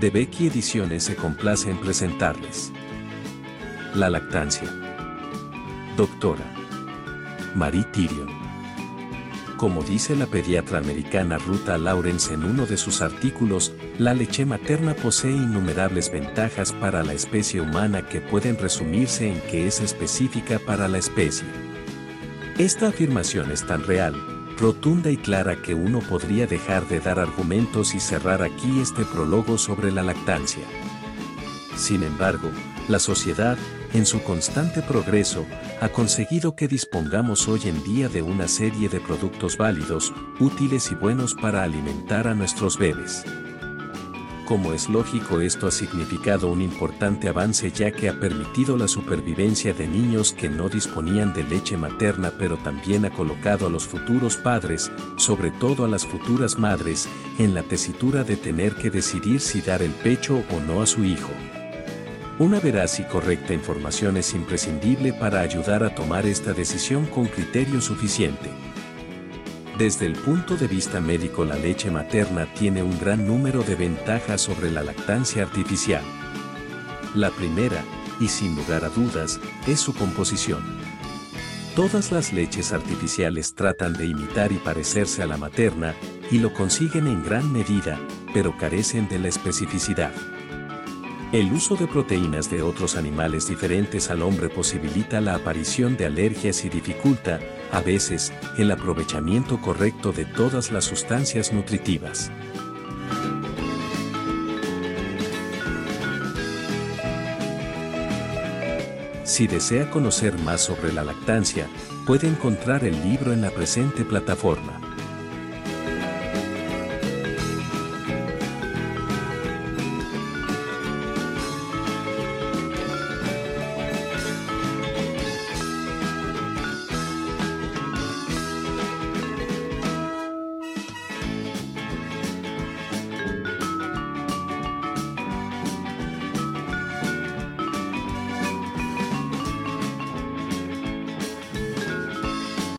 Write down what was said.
de Becky Ediciones se complace en presentarles. La lactancia. Doctora. Marie Tyrion. Como dice la pediatra americana Ruta Lawrence en uno de sus artículos, la leche materna posee innumerables ventajas para la especie humana que pueden resumirse en que es específica para la especie. Esta afirmación es tan real, rotunda y clara que uno podría dejar de dar argumentos y cerrar aquí este prólogo sobre la lactancia. Sin embargo, la sociedad, en su constante progreso, ha conseguido que dispongamos hoy en día de una serie de productos válidos, útiles y buenos para alimentar a nuestros bebés. Como es lógico, esto ha significado un importante avance ya que ha permitido la supervivencia de niños que no disponían de leche materna pero también ha colocado a los futuros padres, sobre todo a las futuras madres, en la tesitura de tener que decidir si dar el pecho o no a su hijo. Una veraz y correcta información es imprescindible para ayudar a tomar esta decisión con criterio suficiente. Desde el punto de vista médico la leche materna tiene un gran número de ventajas sobre la lactancia artificial. La primera, y sin lugar a dudas, es su composición. Todas las leches artificiales tratan de imitar y parecerse a la materna, y lo consiguen en gran medida, pero carecen de la especificidad. El uso de proteínas de otros animales diferentes al hombre posibilita la aparición de alergias y dificulta, a veces, el aprovechamiento correcto de todas las sustancias nutritivas. Si desea conocer más sobre la lactancia, puede encontrar el libro en la presente plataforma.